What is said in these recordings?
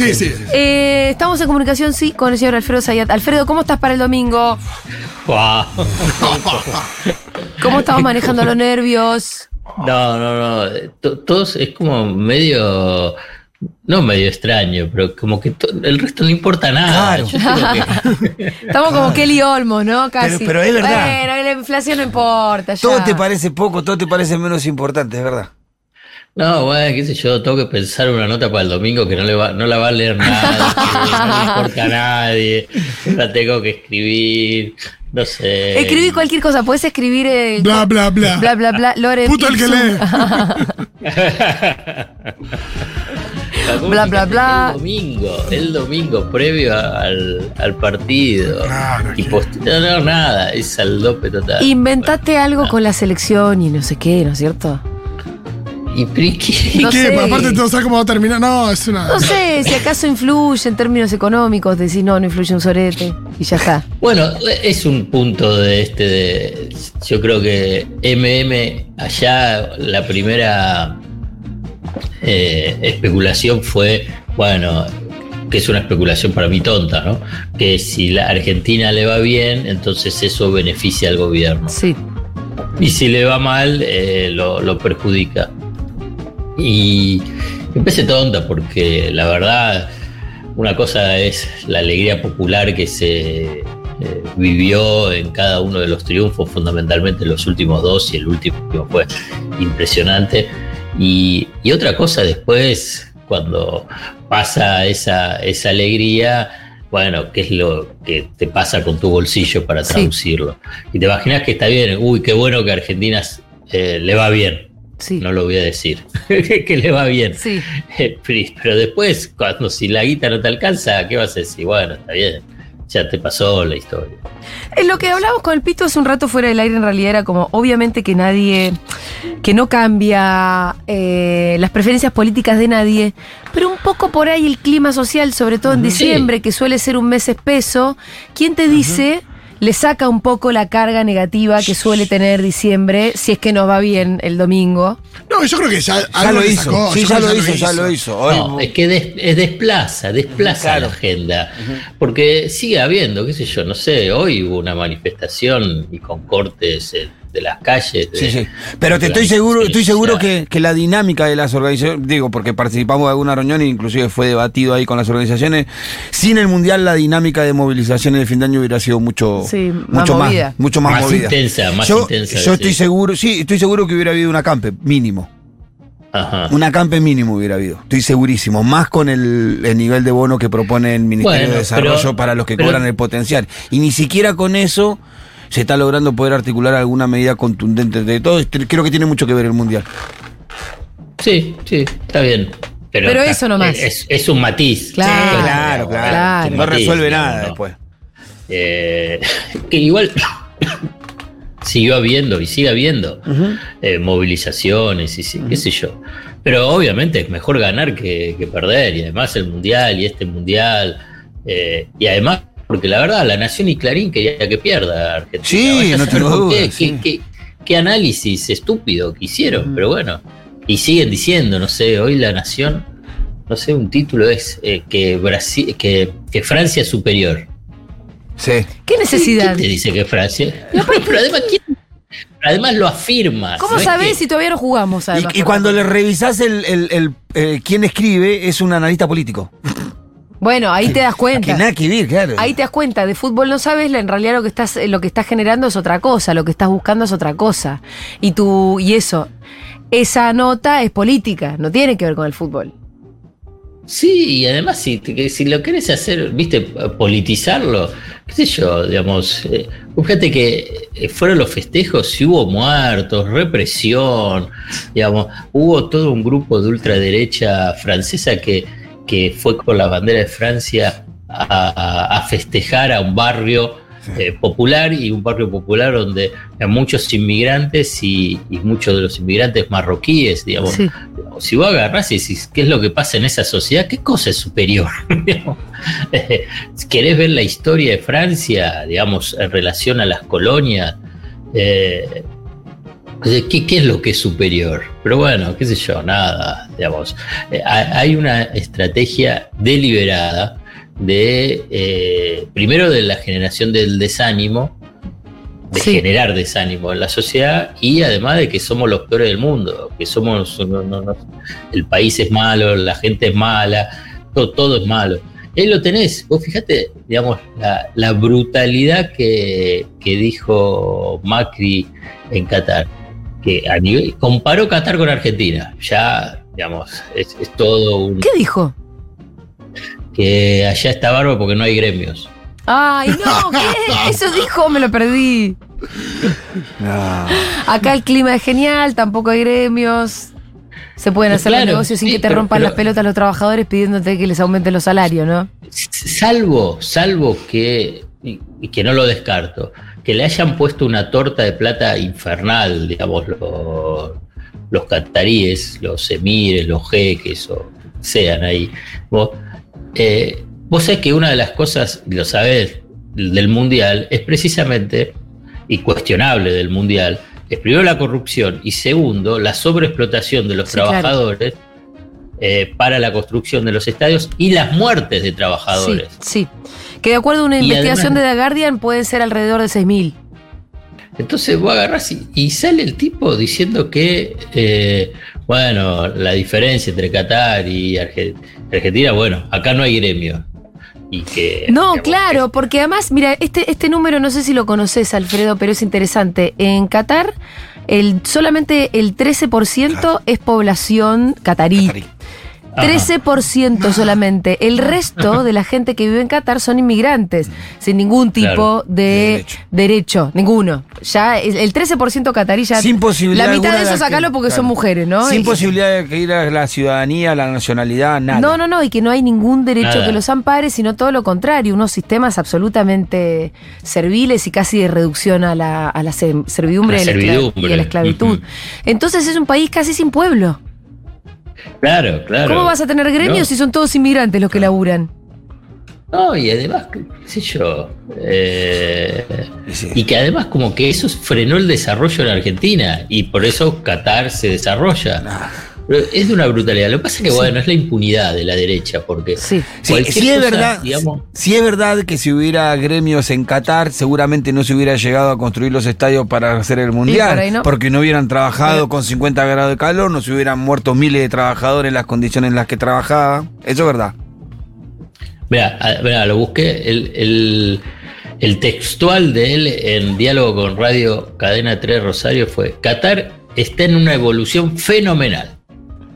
Sí, sí. Eh, estamos en comunicación, sí, con el señor Alfredo Zayat. Alfredo, ¿cómo estás para el domingo? Guau. ¿Cómo estamos manejando los nervios? No, no, no. to- Todos es como medio. No medio extraño, pero como que el resto no importa nada. Claro. Que- Estamos como Kelly Olmos, ¿no? Casi. Pero- pero es verdad. Bueno, la inflación no importa. Ya. Todo te parece poco, todo te parece menos importante, es verdad. No, bueno, qué sé yo, tengo que pensar una nota para el domingo que no, le va, no la va a leer nadie, no le importa a nadie, la tengo que escribir, no sé. Escribí cualquier cosa, puedes escribir. eh, Bla, bla, bla. Bla, bla, bla. Lore Puto el que lee. Bla, bla, bla. El domingo, el domingo previo al, al partido. Claro, y no, no, nada, es al dope total. Inventate algo con la selección y no sé qué, ¿no es cierto? ¿Y pero ¿y qué? ¿Y No qué? sé. Aparte, todo sabe cómo va a terminar. No, es una. No sé, si acaso influye en términos económicos, decir no, no influye un sorete y ya está. Bueno, es un punto de este de. Yo creo que MM, allá la primera eh, especulación fue, bueno, que es una especulación para mí tonta, ¿no? Que si la Argentina le va bien, entonces eso beneficia al gobierno. Sí. Y si le va mal, eh, lo, lo perjudica. Y parece tonta porque la verdad, una cosa es la alegría popular que se eh, vivió en cada uno de los triunfos, fundamentalmente los últimos dos y el último fue impresionante. Y, y otra cosa después, cuando pasa esa, esa alegría, bueno, ¿qué es lo que te pasa con tu bolsillo para Sí. traducirlo? Y te imaginas que está bien, uy, qué bueno que a Argentina eh, le va bien. Sí. No lo voy a decir, que le va bien. Sí. Eh, Pero después, cuando si la guita no te alcanza, ¿qué vas a decir? Bueno, está bien, ya te pasó la historia. En lo que hablamos con el Pito hace un rato fuera del aire, en realidad era como, obviamente que nadie, que no cambia eh, las preferencias políticas de nadie, pero un poco por ahí el clima social, sobre todo en diciembre, que suele ser un mes espeso, ¿quién te dice? Le saca un poco la carga negativa que suele tener diciembre, si es que nos va bien el domingo. No, yo creo que ya, Ya algo lo hizo, sacó, sí, ya lo hizo, ya lo hizo. Hoy- No, es que des- es desplaza, desplaza Claro. la agenda. Porque sigue habiendo, qué sé yo, no sé, hoy hubo una manifestación y con cortes eh, de las calles. de- Sí, sí. Pero te estoy seguro, estoy seguro que, que la dinámica de las organizaciones, digo, porque participamos de alguna reunión e inclusive fue debatido ahí con las organizaciones, sin el mundial la dinámica de movilizaciones de fin de año hubiera sido mucho, Sí, más mucho más, movida. mucho más, Más movida. intensa, más yo, intensa, Yo estoy sí. seguro, sí, estoy seguro que hubiera habido un acampe mínimo. Ajá. Un acampe mínimo hubiera habido, estoy segurísimo, más con el, el nivel de bono que propone el Ministerio Bueno, de Desarrollo pero- para los que pero- cobran el potencial. Y ni siquiera con eso se está logrando poder articular alguna medida contundente de todo. Creo que tiene mucho que ver el Mundial. Sí, sí, está bien. Pero, Pero está- eso nomás. Es, es un matiz. Claro, Sí, claro, claro. No resuelve nada ¿no? después. Eh, que igual siguió habiendo y sigue habiendo eh, movilizaciones y sí, qué sé yo. Pero obviamente es mejor ganar que, que perder y además el mundial y este mundial eh, y además porque la verdad la Nación y Clarín quería que pierda Argentina. Sí, no tengo duda, Qué, sí. qué- qué- qué análisis estúpido que hicieron, pero bueno. Y siguen diciendo, no sé, hoy la Nación, no sé, un título es eh, que, Brasil, que, que Francia es superior. Sí. ¿Qué necesidad? ¿Quién te dice que Francia? pero además, ¿quién? Además lo afirma. ¿Cómo ¿no sabés que- si todavía no jugamos? además, Y, cuando le revisás el, el, el, eh, quién escribe, es un analista político. Bueno, ahí te das Que cuenta. nada que ver, claro. Ahí te das cuenta, de fútbol no sabes, en realidad lo que estás, lo que estás generando es otra cosa, lo que estás buscando es otra cosa. Y tú, y eso, esa nota es política, no tiene que ver con el fútbol. Sí, y además si, que si lo querés hacer, viste, politizarlo, qué sé yo, digamos, eh, fíjate que eh, fueron los festejos y hubo muertos, represión, digamos, hubo todo un grupo de ultraderecha francesa que, que fue con la bandera de Francia a, festejar a un barrio eh, popular y un barrio popular donde hay muchos inmigrantes y, y muchos de los inmigrantes marroquíes, digamos, Sí. si vos agarrás y decís qué es lo que pasa en esa sociedad, qué cosa es superior. Eh, ¿Querés ver la historia de Francia, digamos, en relación a las colonias? Eh, ¿qué, ¿qué, es lo que es superior? Pero bueno, qué sé yo, nada, digamos. Eh, hay una estrategia deliberada de, eh, primero, de la generación del desánimo, de sí. generar desánimo en la sociedad y además de que somos los peores del mundo, que somos, no, no, no, el país es malo, la gente es mala, todo, todo es malo. Ahí lo tenés, vos fíjate, digamos, la, la brutalidad que, que, dijo Macri en Qatar, que a nivel, comparó Qatar con Argentina, ya, digamos, es, es todo un... ¿Qué dijo? Que allá está bárbaro porque no hay gremios. Ay, no, ¿qué? Eso dijo, me lo perdí. No. Acá el clima es genial, tampoco hay gremios. Se pueden hacer Claro, los negocios sin sí, que te pero- rompan pero- las pelotas los trabajadores pidiéndote que les aumenten los salarios, ¿no? Salvo, salvo que, y, y que no lo descarto, que le hayan puesto una torta de plata infernal, digamos, los, los cataríes, los emires, los jeques, o sean ahí. Vos, eh, vos sabés que una de las cosas, lo sabés, del mundial es precisamente, y cuestionable del mundial, es primero la corrupción y segundo la sobreexplotación de los Sí, claro. trabajadores eh, para la construcción de los estadios y las muertes de Sí, trabajadores. sí. Que de acuerdo a una Y investigación además- de The Guardian pueden ser alrededor de 6.000. Entonces vos agarrás y, y sale el tipo diciendo que, eh, bueno, la diferencia entre Qatar y Arge- Argentina, bueno, acá no hay gremio. Y que, No, digamos, claro, porque además, mira, este, este número no sé si lo conoces, Alfredo, pero es interesante. En Qatar, el, solamente el 13% es población catarí. Catarí. Ajá. 13% solamente. El resto de la gente que vive en Qatar son inmigrantes, sin ningún tipo Claro. de Derecho. derecho. ninguno. Ya el el 13% catarí ya. Sin posibilidad La mitad de eso sacalo porque son mujeres, ¿no? Sin Y- posibilidad de que ir a la ciudadanía, la nacionalidad, nada. No, no, no, y que no hay ningún derecho Nada. que los ampare, sino todo lo contrario, unos sistemas absolutamente serviles y casi de reducción a la, a la se- servidumbre, la servidumbre. y a la esclavitud. Entonces es un país casi sin pueblo. Claro, claro. ¿Cómo vas a tener gremios No. si son todos inmigrantes los que laburan? No, y además, qué sé yo, eh, Sí. y que además como que eso frenó el desarrollo en Argentina y por eso Qatar se desarrolla. Ah. Pero es de una brutalidad. Lo que pasa es que, bueno, es la impunidad de la derecha, porque Sí. Sí, sí es cosa, verdad, digamos, sí es verdad que si hubiera gremios en Qatar, seguramente no se hubiera llegado a construir los estadios para hacer el mundial, por ahí no. porque no hubieran trabajado Pero- con 50 grados de calor, no se hubieran muerto miles de trabajadores en las condiciones en las que trabajaban. Eso es verdad. Mira, a- mirá, lo busqué, el, el- el textual de él en diálogo con Radio Cadena 3 Rosario fue, Qatar está en una evolución fenomenal.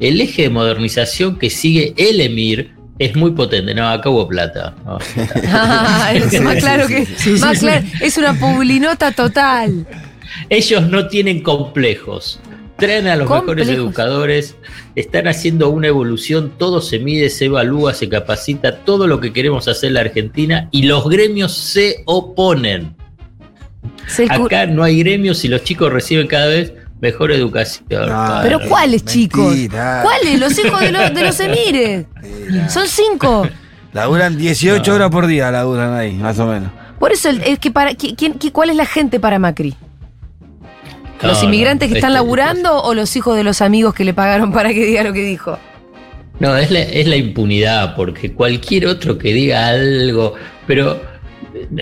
El eje de modernización que sigue el Emir es muy potente. No, acá hubo plata. No, Ah, es más Sí, claro sí, que. sí, más claro, es una publinota total. Ellos no tienen complejos. Traen a los Complejos. mejores educadores, están haciendo una evolución, todo se mide, se evalúa, se capacita, todo lo que queremos hacer en la Argentina y los gremios se oponen. Se Acá no hay gremios y los chicos reciben cada vez mejor educación. No, Pero ¿cuáles, chicos? ¿Cuáles? Los hijos de los, de los emires. Son cinco. Laburan 18 No. horas por día, laburan ahí, más o menos. Por eso, es que para, qui- quién- qui- ¿cuál es la gente para Macri? ¿Los no, inmigrantes que están este- laburando o los hijos de los amigos que le pagaron para que diga lo que dijo? No, es la, es la impunidad, porque cualquier otro que diga algo, pero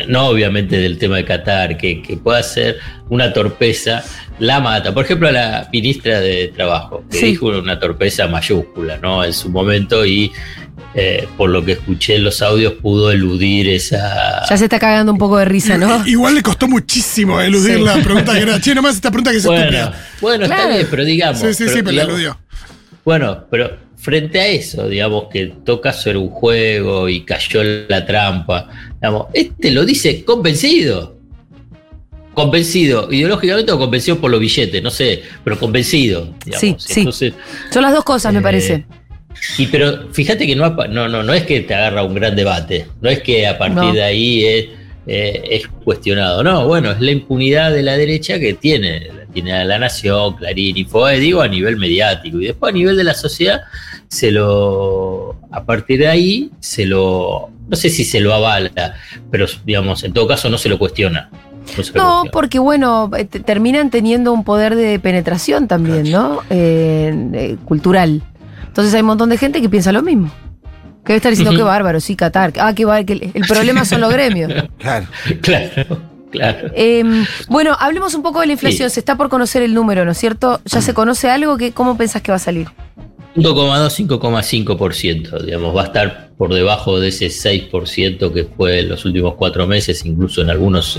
no obviamente del tema de Qatar, que, que pueda ser una torpeza, la mata. Por ejemplo, a la ministra de Trabajo, que Sí. dijo una torpeza mayúscula, ¿no? En su momento y eh, por lo que escuché en los audios pudo eludir esa... Ya se está cagando un poco de risa, ¿no? Igual le costó muchísimo eludir Sí. la pregunta que era, che, nomás esta pregunta que es Bueno, estúpida. bueno, Claro. está bien, pero digamos... Sí, sí, sí, pero la eludió. Bueno, pero frente a eso, digamos que toca ser un juego y cayó en la trampa, digamos, este lo dice convencido. Convencido, ideológicamente o convencido por los billetes, no sé, pero convencido. Digamos. Sí, sí. Entonces, Son las dos cosas, me Eh, parece. y pero fíjate que no, no, no, no es que te agarra un gran debate, no es que a partir No. de ahí es, eh, es cuestionado, no, bueno, es la impunidad de la derecha que tiene, la tiene a la Nación, Clarín, Infobae, digo a nivel mediático, y después a nivel de la sociedad se lo, a partir de ahí se lo, no sé si se lo avala, pero digamos, en todo caso no se lo cuestiona. No, porque bueno, eh, te- terminan teniendo un poder de penetración también, ¿no? Eh, eh, cultural. Entonces hay un montón de gente que piensa lo mismo. Que debe estar diciendo Ujú. qué bárbaro, sí, Qatar. Ah, qué bárbaro, que el, el problema son los gremios. Claro. Claro, claro. Eh, bueno, hablemos un poco de la inflación. Sí. Se está por conocer el número, ¿no es cierto? ¿Ya se conoce algo? Que, ¿Cómo pensás que va a salir? 5,2, 5,5%, digamos, va a estar por debajo de ese 6% que fue en los últimos cuatro meses, incluso en algunos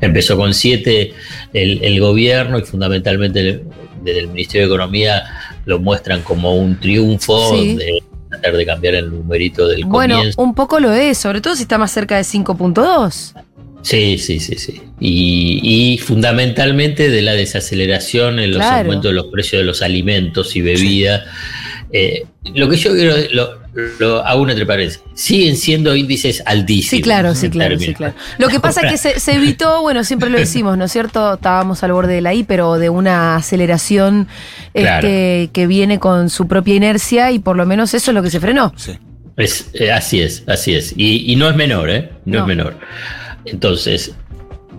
empezó con 7 el, el gobierno y fundamentalmente el- desde el Ministerio de Economía lo muestran como un triunfo Sí. de tratar de cambiar el numerito del Bueno, comienzo. un poco lo es, sobre todo si está más cerca de 5.2. Sí, sí, sí, sí. Y, y fundamentalmente de la desaceleración en los Claro. aumentos de los precios de los alimentos y bebidas. Eh, lo que yo quiero, lo, lo hago entre paréntesis, siguen siendo índices altísimos. Sí, claro, sí, claro, sí, claro. Lo que pasa es que se, se evitó, bueno, siempre lo decimos, ¿no es cierto? Estábamos al borde de la I, pero de una aceleración Claro. este, que viene con su propia inercia y por lo menos eso es lo que se frenó. Sí. Es, eh, así es, así es. Y, y no es menor, ¿eh? No, No. es menor. Entonces,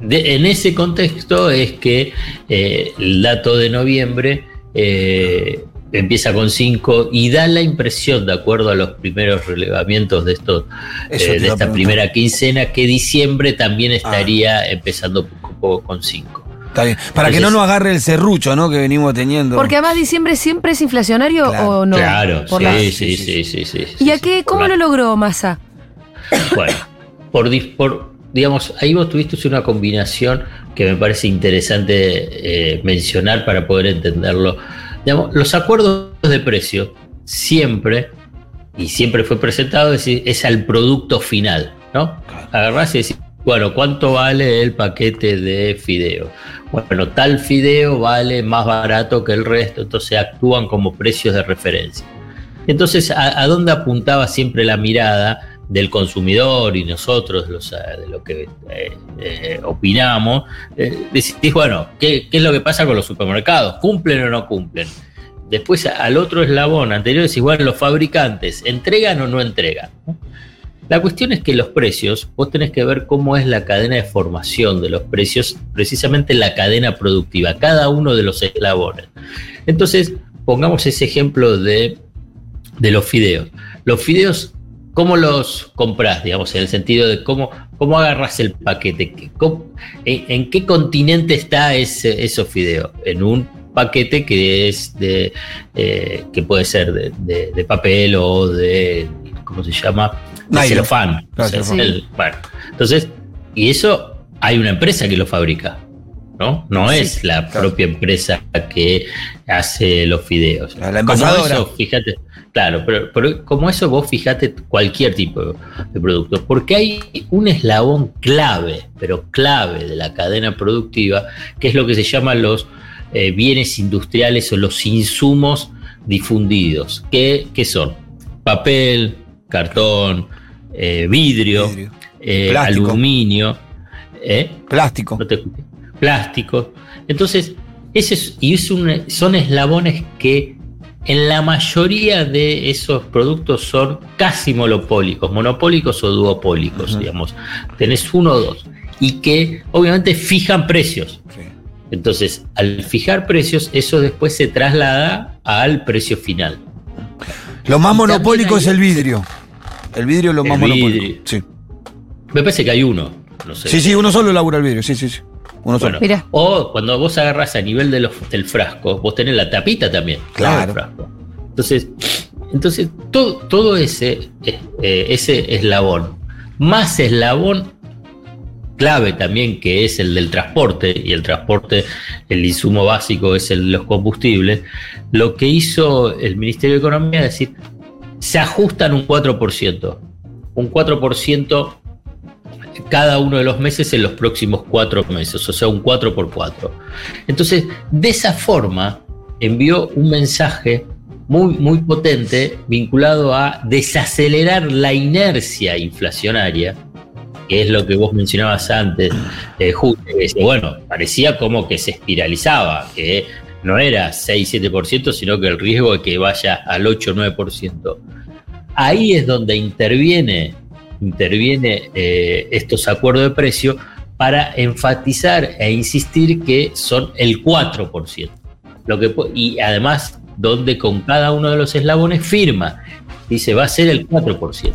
de- en ese contexto es que eh, el dato de noviembre eh, empieza con 5 y da la impresión, de acuerdo a los primeros relevamientos de, estos, Eso eh, de esta primera quincena, que diciembre también Ah. estaría empezando un poco con 5. Está bien. Para que no nos agarre el serrucho, ¿no? Que venimos teniendo. Porque además diciembre siempre es inflacionario Claro. o no. claro, Por sí, la- sí, sí, sí, sí, sí, ¿Y sí, a qué? ¿Cómo la- lo logró Massa? Bueno, por, dis- por, digamos, ahí vos tuviste una combinación que me parece interesante eh, mencionar para poder entenderlo. Digamos, los acuerdos de precio siempre, y siempre fue presentado, es, es al producto final, ¿no? Agarrás y decís, bueno, ¿cuánto vale el paquete de fideo? Bueno, tal fideo vale más barato que el resto, entonces actúan como precios de referencia. Entonces, ¿a, a dónde apuntaba siempre la mirada del consumidor y nosotros, los, eh, de lo que eh, eh, opinamos? Eh, decís, bueno, ¿qué, qué es lo que pasa con los supermercados? ¿Cumplen o no cumplen? Después, al otro eslabón anterior, decís, bueno, los fabricantes, ¿entregan o no entregan? La cuestión es que los precios, vos tenés que ver cómo es la cadena de formación de los precios, precisamente la cadena productiva, cada uno de los eslabones. Entonces, pongamos ese ejemplo de, de los fideos. Los fideos, ¿cómo los compras? Digamos, en el sentido de cómo, cómo agarras el paquete. ¿Qué- cómo- en, en qué continente está ese, esos fideos? En un paquete que es de, eh, que puede ser de, de- de papel o de, ¿cómo se llama? De celofán. Claro, O sea, celofán. el- bueno, entonces, y eso hay una empresa que lo fabrica. ¿no? No Sí, es la claro. propia empresa que hace los fideos. La- eso, fíjate, claro, pero, pero como eso vos fíjate cualquier tipo de producto, porque hay un eslabón clave, pero clave de la cadena productiva, que es lo que se llaman los eh, bienes industriales o los insumos difundidos, que, que son papel, cartón, eh, vidrio, Vidrio. eh, Plástico. aluminio. Plástico. no te plástico. Entonces, ese es, y es un- son eslabones que en la mayoría de esos productos son casi monopólicos, monopólicos o duopólicos, digamos. Tenés uno o dos. Y que obviamente fijan precios. Sí. Entonces, al fijar precios, eso después se traslada al precio final. Lo más Y monopólico es el vidrio. El vidrio es lo El más vidrio. monopólico. Sí. Me parece que hay uno. No sé. sí, sí, uno solo labura el vidrio. Sí, sí, sí. Uno Bueno, solo. O cuando vos agarras a nivel de los, del frasco, vos tenés la tapita también. Claro. del frasco. Entonces, entonces todo, todo ese, eh, eh, ese eslabón, más eslabón clave también que es el del transporte, y el transporte, el insumo básico es el de los combustibles, lo que hizo el Ministerio de Economía es decir, se ajustan un 4%, un 4% cada uno de los meses en los próximos cuatro meses, o sea, un 4 por 4. Entonces, de esa forma, envió un mensaje muy, muy potente vinculado a desacelerar la inercia inflacionaria, que es lo que vos mencionabas antes, eh, Julio, que bueno, parecía como que se espiralizaba, que no era 6-7%, sino que el riesgo de que vaya al 8-9%. Ahí es donde interviene interviene eh, estos acuerdos de precio para enfatizar e insistir que son el 4%. Lo que, y además, donde con cada uno de los eslabones firma, dice va a ser el 4%.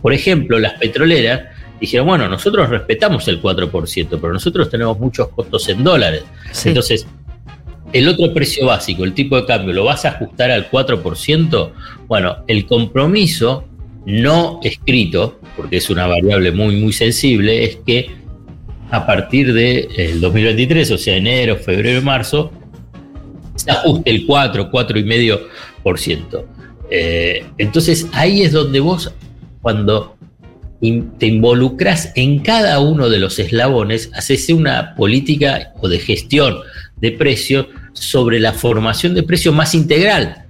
Por ejemplo, las petroleras dijeron, bueno, nosotros respetamos el 4%, pero nosotros tenemos muchos costos en dólares. Sí. Entonces, el otro precio básico, el tipo de cambio, ¿lo vas a ajustar al 4%? Bueno, el compromiso no escrito, porque es una variable muy, muy sensible, es que a partir del de 2023, o sea, enero, febrero, marzo, se ajuste el 4, 4,5%. Eh, entonces ahí es donde vos, cuando te involucras en cada uno de los eslabones, haces una política o de gestión de precios sobre la formación de precios más integral.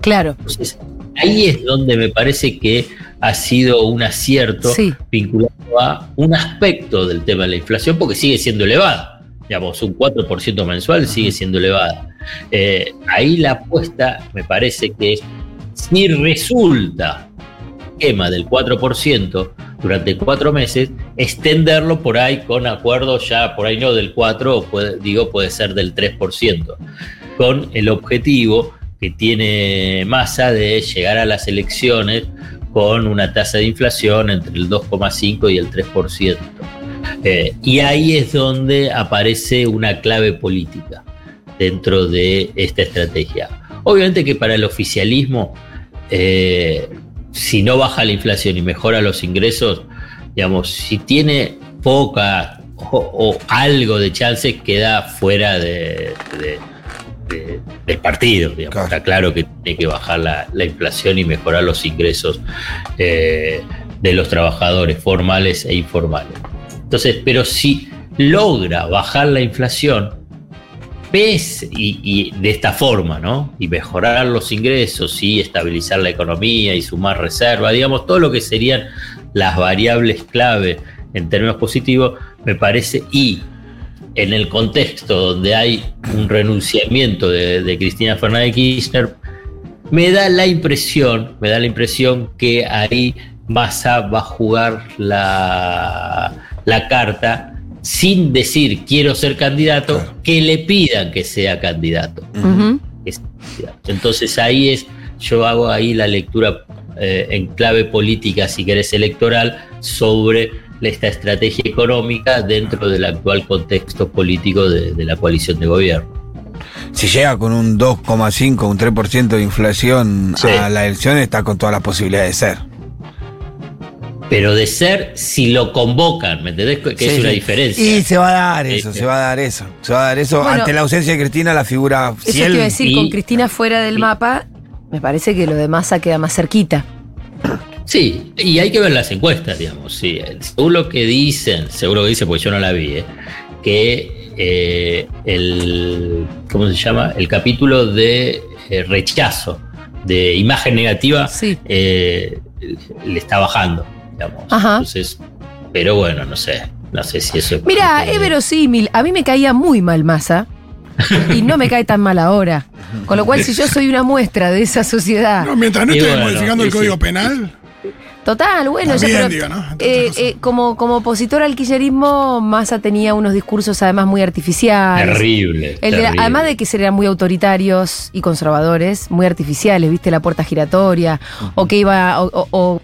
Claro. Entonces, ahí es donde me parece que ha sido un acierto Sí. vinculado a un aspecto del tema de la inflación, porque sigue siendo elevada. Digamos, un 4% mensual sigue siendo elevada. Eh, ahí la apuesta me parece que si resulta esquema del 4% durante cuatro meses, extenderlo por ahí con acuerdos ya, por ahí no del 4, o puede- digo, puede ser del 3%, con el objetivo que tiene masa de llegar a las elecciones con una tasa de inflación entre el 2,5 y el 3%. Eh, y ahí es donde aparece una clave política dentro de esta estrategia. Obviamente que para el oficialismo, eh, si no baja la inflación y mejora los ingresos, digamos, si tiene poca o, algo de chances, queda fuera de- de- del partido. digamos. Claro. Está claro que tiene que bajar la, la inflación y mejorar los ingresos eh, de los trabajadores formales e informales. Entonces, pero si logra bajar la inflación, ves y, y de esta forma, ¿no? Y mejorar los ingresos y estabilizar la economía y sumar reserva, digamos, todo lo que serían las variables clave en términos positivos, me parece, y en el contexto donde hay un renunciamiento de, de Cristina Fernández Kirchner, me da la impresión, me da la impresión que ahí Massa va a jugar la, la carta sin decir quiero ser candidato, Claro. que le pidan que sea candidato. Entonces ahí es, yo hago ahí la lectura eh, en clave política, si querés, electoral, sobre esta estrategia económica dentro del actual contexto político de, de la coalición de gobierno. Si llega con un 2,5, un 3% de inflación Sí. a la elección, está con todas las posibilidades de ser. Pero de ser, si lo convocan, ¿me entendés? Que Sí, es una sí. diferencia. Y se va a dar eso, se va a dar eso. Se va a dar eso. Bueno, Ante la ausencia de Cristina, la figura. Eso si te él- iba a decir, y- con Cristina fuera del y- mapa, me parece que lo de Massa queda más cerquita. Sí, y hay que ver las encuestas, digamos. Sí. Según lo que dicen, seguro que dicen, porque yo no la vi, ¿eh? que eh, el, ¿cómo se llama? El capítulo de eh, rechazo, de imagen negativa, Sí. eh, le está bajando, digamos. Ajá. Entonces, pero bueno, no sé, no sé si eso es... Mira, es verosímil. A mí me caía muy mal Massa. Y no me cae tan mal ahora. Con lo cual, si yo soy una muestra de esa sociedad. No, mientras no esté bueno, modificando el sí, código sí. penal. Total, bueno, pero, digo, ¿no? Eh, eh, como, como opositor al kirchnerismo, Massa tenía unos discursos además muy artificiales. Terrible. El de- además de que eran muy autoritarios y conservadores, muy artificiales, viste la puerta giratoria, o que iba, o, o- o-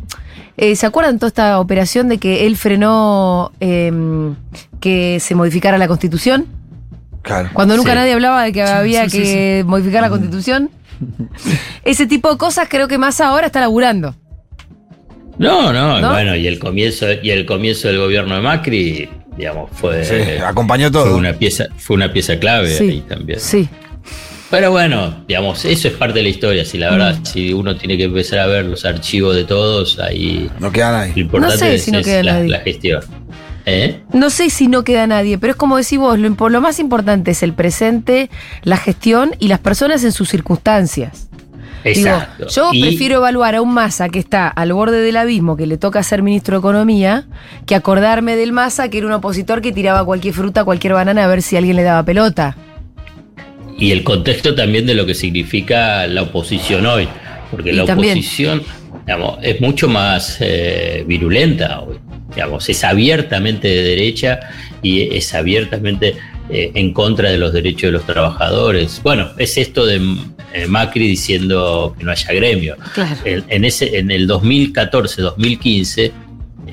eh, ¿se acuerdan toda esta operación de que él frenó em, que se modificara la constitución? Claro. Cuando nunca Sí. nadie hablaba de que Sí, había sí, sí, que modificar la constitución. Ese tipo de cosas creo que Massa ahora está laburando. No, no, ¿No? bueno, y el comienzo, y el comienzo del gobierno de Macri, digamos, fue, Sí, acompañó fue todo. una pieza, fue una pieza clave Sí, ahí también. sí. Pero bueno, digamos, eso es parte de la historia. Si la verdad, si uno tiene que empezar a ver los archivos de todos, ahí No queda lo nadie. importante sé es, si no es queda la, nadie. la gestión. ¿Eh? No sé si no queda nadie, pero es como decís vos, lo, lo más importante es el presente, la gestión y las personas en sus circunstancias. Digo, Exacto. yo Y- prefiero evaluar a un Massa que está al borde del abismo, que le toca ser ministro de Economía, que acordarme del Massa que era un opositor que tiraba cualquier fruta, cualquier banana a ver si alguien le daba pelota. Y el contexto también de lo que significa la oposición hoy. Porque Y la también. oposición digamos, es mucho más eh, virulenta hoy. digamos, es abiertamente de derecha y es abiertamente eh, en contra de los derechos de los trabajadores. Bueno, es esto de Macri diciendo que no haya gremio. Claro. En, en ese, en el 2014-2015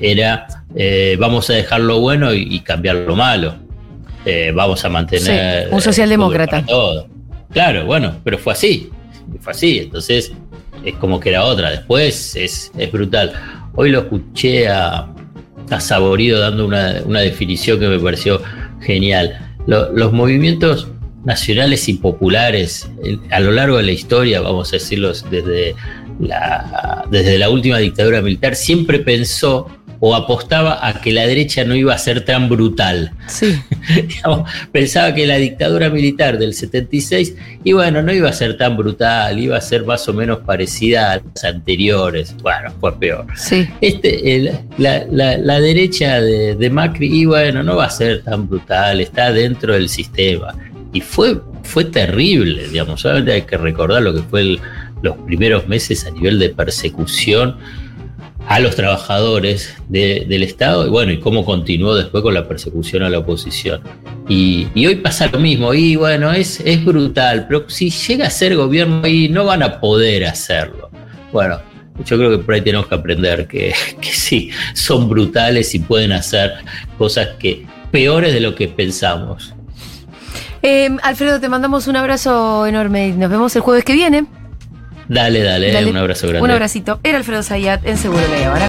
era eh, vamos a dejar lo bueno y, y cambiar lo malo. Eh, vamos a mantener... Sí, un socialdemócrata. eh, todo. Claro, bueno, pero fue así. Fue así. Entonces es como que era otra. Después es, es brutal. Hoy lo escuché a, a Saborido dando una, una definición que me pareció genial. Lo- los movimientos nacionales y populares eh, a lo largo de la historia, vamos a decirlo desde la, desde la última dictadura militar, siempre pensó o apostaba a que la derecha no iba a ser tan brutal. Sí. Pensaba que la dictadura militar del 76, y bueno, no iba a ser tan brutal, iba a ser más o menos parecida a las anteriores. Bueno, fue peor. Sí. Este, el- la, la- la derecha de, de Macri, y bueno, no va a ser tan brutal, está dentro del sistema. Y fue, fue terrible, digamos, solamente hay que recordar lo que fue los primeros meses a nivel de persecución a los trabajadores de- del Estado y bueno, y cómo continuó después con la persecución a la oposición. Y, y hoy pasa lo mismo, y bueno, es, es brutal, pero si llega a ser gobierno y no van a poder hacerlo. Bueno, yo creo que por ahí tenemos que aprender que, que sí, son brutales y pueden hacer cosas que peores de lo que pensamos. Eh, Alfredo, te mandamos un abrazo enorme y nos vemos el jueves que viene. Dale, dale, Dale. un abrazo grande. Un abracito. Era Alfredo Zayat en Seguro La Habana.